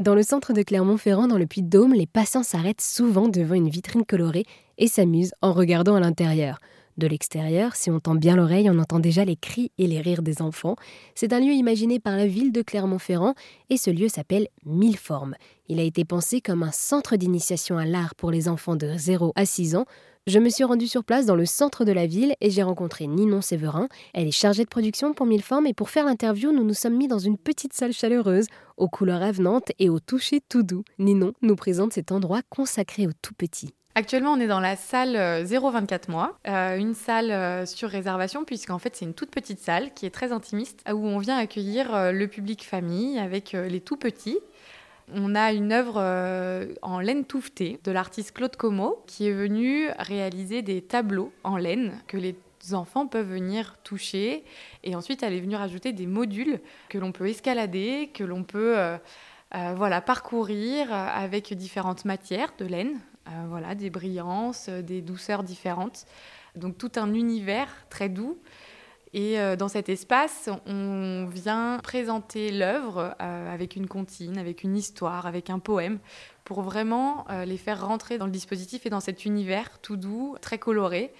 Dans le centre de Clermont-Ferrand, dans le Puy-de-Dôme, les passants s'arrêtent souvent devant une vitrine colorée et s'amusent en regardant à l'intérieur. De l'extérieur, si on tend bien l'oreille, on entend déjà les cris et les rires des enfants. C'est un lieu imaginé par la ville de Clermont-Ferrand et ce lieu s'appelle Mille Formes. Il a été pensé comme un centre d'initiation à l'art pour les enfants de 0 à 6 ans. Je me suis rendue sur place dans le centre de la ville et j'ai rencontré Ninon Séverin. Elle est chargée de production pour Mille Formes et pour faire l'interview, nous nous sommes mis dans une petite salle chaleureuse, aux couleurs avenantes et au toucher tout doux. Ninon nous présente cet endroit consacré aux tout petits. Actuellement, on est dans la salle 024 euh, mois, euh, une salle euh, sur réservation, puisqu'en fait, c'est une toute petite salle qui est très intimiste, où on vient accueillir le public famille avec les tout petits. On a une œuvre en laine touffetée de l'artiste Claude Como qui est venu réaliser des tableaux en laine que les enfants peuvent venir toucher et ensuite elle est venue rajouter des modules que l'on peut escalader, que l'on peut voilà, parcourir avec différentes matières de laine, voilà, des brillances, des douceurs différentes. Donc tout un univers très doux et euh, dans cet espace, on vient présenter l'œuvre euh, avec une comptine, avec une histoire, avec un poème, pour vraiment euh, les faire rentrer dans le dispositif et dans cet univers tout doux, très coloré,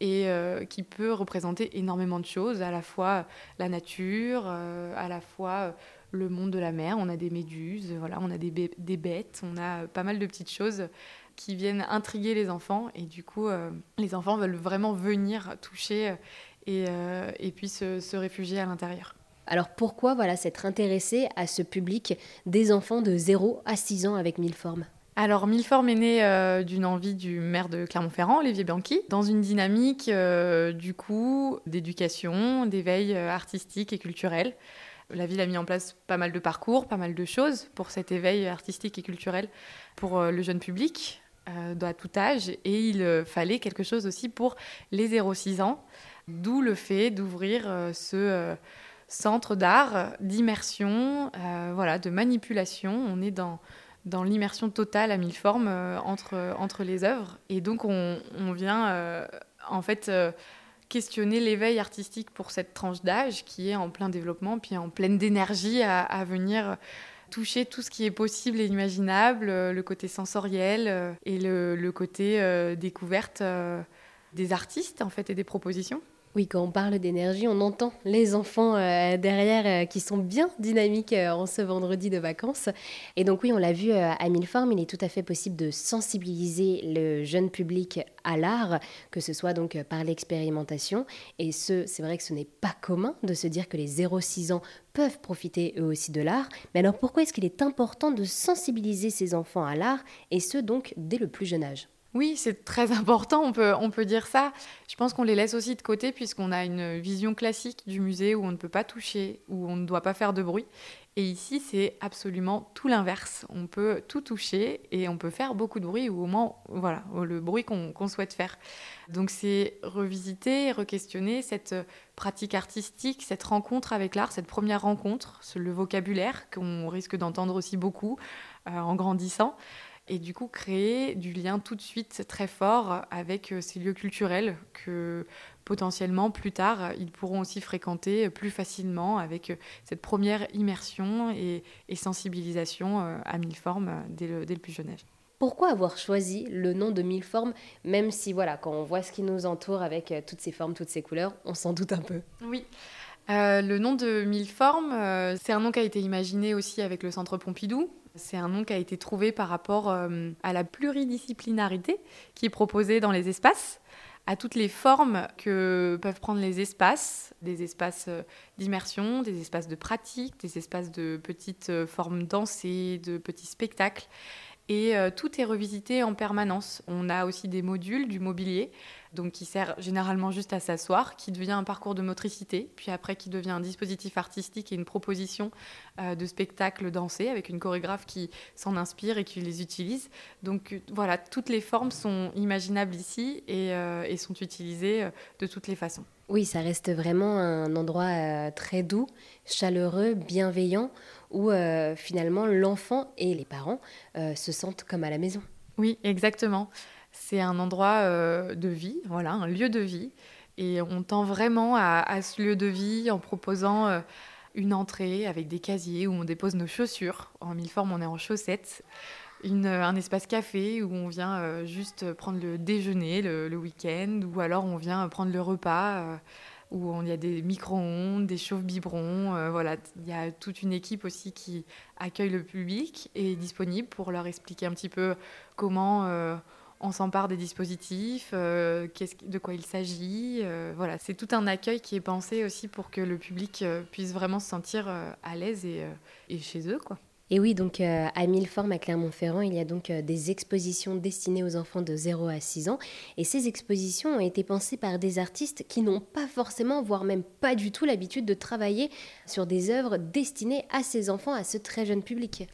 et qui peut représenter énormément de choses, à la fois la nature, à la fois le monde de la mer. On a des méduses, voilà, on a des, des bêtes, on a pas mal de petites choses qui viennent intriguer les enfants, et du coup, les enfants veulent vraiment venir toucher euh, et, puis se, réfugier à l'intérieur. Alors pourquoi voilà s'être intéressé à ce public des enfants de 0 à 6 ans avec Mille Formes alors, Milleforme est né euh, d'une envie du maire de Clermont-Ferrand, Olivier Bianchi, dans une dynamique, euh, du coup, d'éducation, d'éveil artistique et culturel. La ville a mis en place pas mal de parcours, pas mal de choses pour cet éveil artistique et culturel pour le jeune public, à tout âge, et il fallait quelque chose aussi pour les 0-6 ans. D'où le fait d'ouvrir euh, ce euh, centre d'art, d'immersion, euh, voilà, de manipulation. On est dans, dans l'immersion totale à mille formes entre, entre les œuvres. Et donc on, vient en fait questionner l'éveil artistique pour cette tranche d'âge qui est en plein développement, puis en pleine d'énergie à, venir toucher tout ce qui est possible et imaginable, le côté sensoriel et le, côté découverte des artistes en fait et des propositions. Oui, quand on parle d'énergie, on entend les enfants euh, derrière euh, qui sont bien dynamiques euh, en ce vendredi de vacances. Et donc oui, on l'a vu à mille formes, il est tout à fait possible de sensibiliser le jeune public à l'art, que ce soit donc par l'expérimentation. Et ce, c'est vrai que ce n'est pas commun de se dire que les 0-6 ans peuvent profiter eux aussi de l'art. Mais alors pourquoi est-ce qu'il est important de sensibiliser ces enfants à l'art, et ce donc dès le plus jeune âge? Oui, c'est très important, on peut, on peut dire ça. Je pense qu'on les laisse aussi de côté puisqu'on a une vision classique du musée où on ne peut pas toucher, où on ne doit pas faire de bruit. Et ici, c'est absolument tout l'inverse. On peut tout toucher et on peut faire beaucoup de bruit ou au moins voilà, le bruit qu'on souhaite faire. Donc c'est revisiter, re-questionner cette pratique artistique, cette rencontre avec l'art, cette première rencontre, le vocabulaire qu'on risque d'entendre aussi beaucoup euh, en grandissant et du coup créer du lien tout de suite très fort avec euh, ces lieux culturels que potentiellement plus tard ils pourront aussi fréquenter plus facilement avec euh, cette première immersion et, sensibilisation euh, à mille formes dès le, dès le plus jeune âge. Pourquoi avoir choisi le nom de mille formes, même si voilà, quand on voit ce qui nous entoure avec toutes ces formes, toutes ces couleurs, on s'en doute un peu? Oui. Le nom de Mille Formes, c'est un nom qui a été imaginé aussi avec le Centre Pompidou, c'est un nom qui a été trouvé par rapport euh, à la pluridisciplinarité qui est proposée dans les espaces, à toutes les formes que peuvent prendre les espaces, des espaces euh, d'immersion, des espaces de pratique, des espaces de petites euh, formes dansées, de petits spectacles. Et tout est revisité en permanence. On a aussi des modules, du mobilier, donc qui sert généralement juste à s'asseoir, qui devient un parcours de motricité, puis après qui devient un dispositif artistique et une proposition euh, de spectacle dansé avec une chorégraphe qui s'en inspire et qui les utilise. Donc euh, voilà, toutes les formes sont imaginables ici et, euh, et sont utilisées de toutes les façons. Oui, ça reste vraiment un endroit très doux, chaleureux, bienveillant, où finalement l'enfant et les parents se sentent comme à la maison. Oui, exactement. C'est un endroit euh, de vie, voilà, un lieu de vie. Et on tend vraiment à, ce lieu de vie en proposant euh, une entrée avec des casiers où on dépose nos chaussures. En mille formes, on est en chaussettes. un espace café où on vient juste prendre le déjeuner le, week-end ou alors on vient prendre le repas où il y a des micro-ondes, des chauffe-biberons. Euh, voilà, il y a toute une équipe aussi qui accueille le public et est disponible pour leur expliquer un petit peu comment euh, on s'empare des dispositifs, euh, de quoi il s'agit. voilà, c'est tout un accueil qui est pensé aussi pour que le public puisse vraiment se sentir à l'aise et, et, chez eux, quoi. Et oui, donc euh, à Milleforme, à Clermont-Ferrand, il y a donc euh, des expositions destinées aux enfants de 0 à 6 ans. Et ces expositions ont été pensées par des artistes qui n'ont pas forcément, voire même pas du tout l'habitude de travailler sur des œuvres destinées à ces enfants, à ce très jeune public.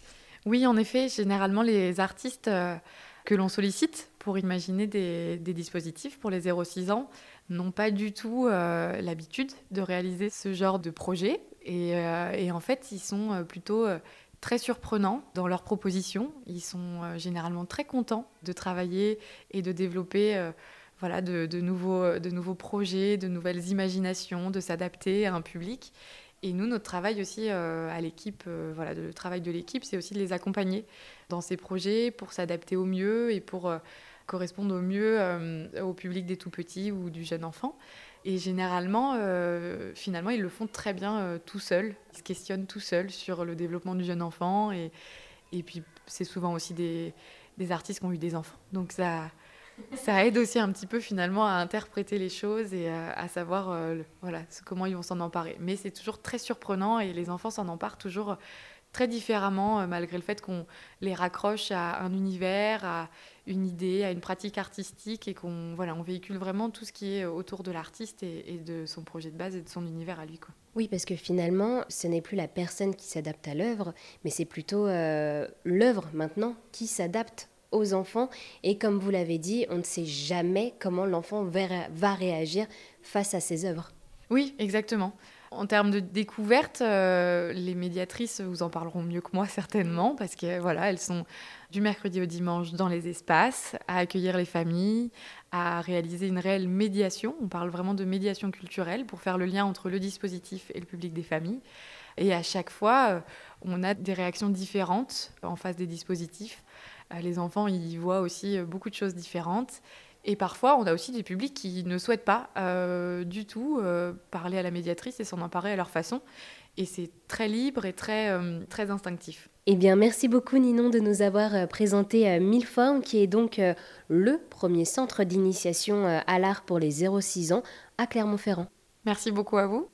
Oui, en effet, généralement les artistes euh, que l'on sollicite pour imaginer des, dispositifs pour les 0-6 ans n'ont pas du tout l'habitude de réaliser ce genre de projet. Et, et, en fait, ils sont plutôt très surprenants dans leurs propositions. Ils sont euh, généralement très contents de travailler et de développer euh, voilà, de, nouveaux, de nouveaux projets, de nouvelles imaginations, de s'adapter à un public. Et nous, notre travail aussi euh, à l'équipe, voilà, le travail de l'équipe, c'est aussi de les accompagner dans ces projets pour s'adapter au mieux et pour correspondre au mieux au public des tout petits ou du jeune enfant. Et généralement, euh, finalement, ils le font très bien euh, tout seuls. Ils se questionnent tout seuls sur le développement du jeune enfant. Et, et puis, c'est souvent aussi des, des, artistes qui ont eu des enfants. Donc, ça, ça aide aussi un petit peu, finalement, à interpréter les choses et à, savoir euh, voilà, comment ils vont s'en emparer. Mais c'est toujours très surprenant et les enfants s'en emparent toujours très différemment, malgré le fait qu'on les raccroche à un univers, à une idée, à une pratique artistique et qu'on voilà, on véhicule vraiment tout ce qui est autour de l'artiste et, de son projet de base et de son univers à lui. Quoi. Oui, parce que finalement, ce n'est plus la personne qui s'adapte à l'œuvre, mais c'est plutôt euh, l'œuvre maintenant qui s'adapte aux enfants. Et comme vous l'avez dit, on ne sait jamais comment l'enfant va réagir face à ces œuvres. Oui, exactement. En termes de découverte, euh, les médiatrices vous en parleront mieux que moi certainement, parce que voilà, elles sont du mercredi au dimanche dans les espaces, à accueillir les familles, à réaliser une réelle médiation. On parle vraiment de médiation culturelle pour faire le lien entre le dispositif et le public des familles. Et à chaque fois, euh, on a des réactions différentes en face des dispositifs. Euh, les enfants y voient aussi beaucoup de choses différentes. Et parfois, on a aussi des publics qui ne souhaitent pas euh, du tout euh, parler à la médiatrice et s'en emparer à leur façon. Et c'est très libre et très, euh, très instinctif. Eh bien, merci beaucoup Ninon de nous avoir présenté Milleformes, qui est donc le premier centre d'initiation à l'art pour les 0-6 ans à Clermont-Ferrand. Merci beaucoup à vous.